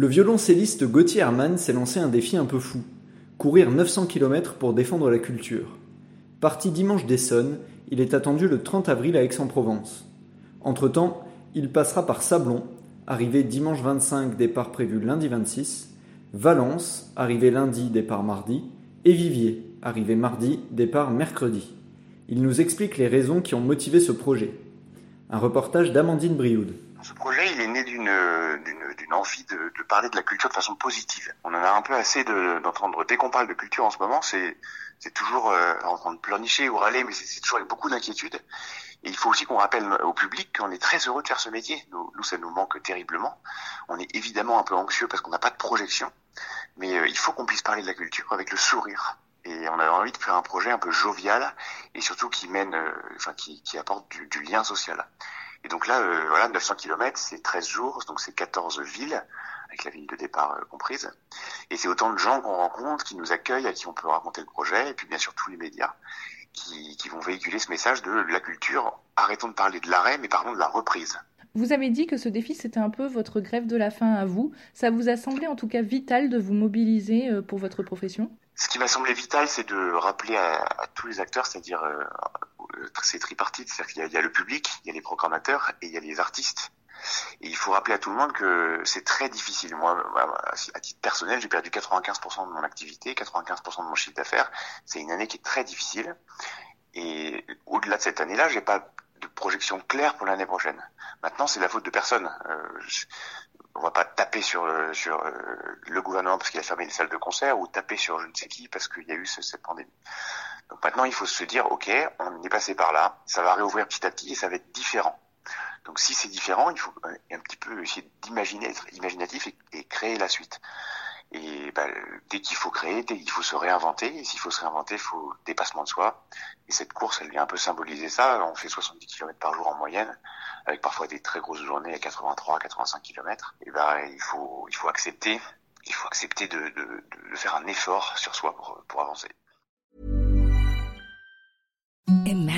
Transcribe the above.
Le violoncelliste Gauthier Hermann s'est lancé un défi un peu fou. Courir 900 km pour défendre la culture. Parti dimanche d'Essonne, il est attendu le 30 avril à Aix-en-Provence. Entre-temps, il passera par Sablon, arrivé dimanche 25, départ prévu lundi 26, Valence, arrivé lundi, départ mardi, et Vivier, arrivé mardi, départ mercredi. Il nous explique les raisons qui ont motivé ce projet. Un reportage d'Amandine Brioude. Ce projet, il est né d'une d'une envie de, de, parler de la culture de façon positive. On en a un peu assez d'entendre dès qu'on parle de culture en ce moment, c'est toujours euh, en train de pleurnicher ou râler, mais c'est toujours avec beaucoup d'inquiétude. Et il faut aussi qu'on rappelle au public qu'on est très heureux de faire ce métier. Nous, nous, ça nous manque terriblement. On est évidemment un peu anxieux parce qu'on n'a pas de projection, mais euh, il faut qu'on puisse parler de la culture avec le sourire. Et on a envie de faire un projet un peu jovial et surtout qui mène, euh, enfin qui, qui apporte du lien social. Et donc là, euh, voilà, 900 km, c'est 13 jours, donc c'est 14 villes, avec la ville de départ euh, comprise. Et c'est autant de gens qu'on rencontre, qui nous accueillent, à qui on peut raconter le projet, et puis bien sûr tous les médias qui, qui vont véhiculer ce message de la culture. Arrêtons de parler de l'arrêt, mais parlons de la reprise. Vous avez dit que ce défi, c'était un peu votre grève de la faim à vous. Ça vous a semblé en tout cas vital de vous mobiliser euh, pour votre profession? Ce qui m'a semblé vital, c'est de rappeler à, à tous les acteurs, c'est-à-dire euh, c'est tripartite, c'est-à-dire qu'il y, y, a le public, il y a les programmateurs et il y a les artistes. Et il faut rappeler à tout le monde que c'est très difficile. Moi, à titre personnel, j'ai perdu 95% de mon activité, 95% de mon chiffre d'affaires. C'est une année qui est très difficile. Et au-delà de cette année-là, j'ai pas de projection claire pour l'année prochaine. Maintenant, c'est la faute de personne. Euh, je, on va pas taper sur sur euh, le gouvernement parce qu'il a fermé les salles de concert ou taper sur je ne sais qui parce qu'il y a eu ce, cette pandémie. Maintenant, il faut se dire, ok, on est passé par là, ça va réouvrir petit à petit et ça va être différent. Donc si c'est différent, il faut un petit peu essayer d'imaginer, être imaginatif et, et, créer la suite. Et bah, dès qu'il faut créer, dès qu'il faut se réinventer, et s'il faut se réinventer, il faut dépassement de soi. Et cette course, elle vient un peu symboliser ça. On fait 70 km par jour en moyenne, avec parfois des très grosses journées à 83, 85 km. Et ben il faut, il faut accepter, il faut accepter de, de, de faire un effort sur soi pour, pour avancer. Imagine